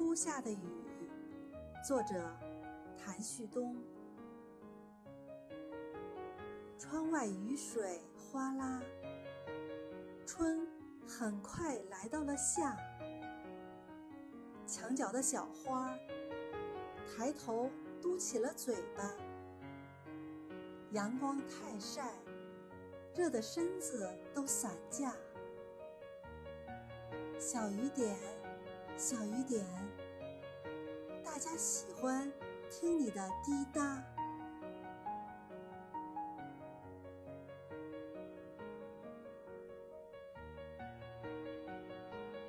初夏的雨，作者谭旭东。窗外雨水哗啦，春很快来到了夏。墙角的小花抬头嘟起了嘴巴，阳光太晒，热的身子都散架。小雨点，小雨点，大家喜欢听你的滴答。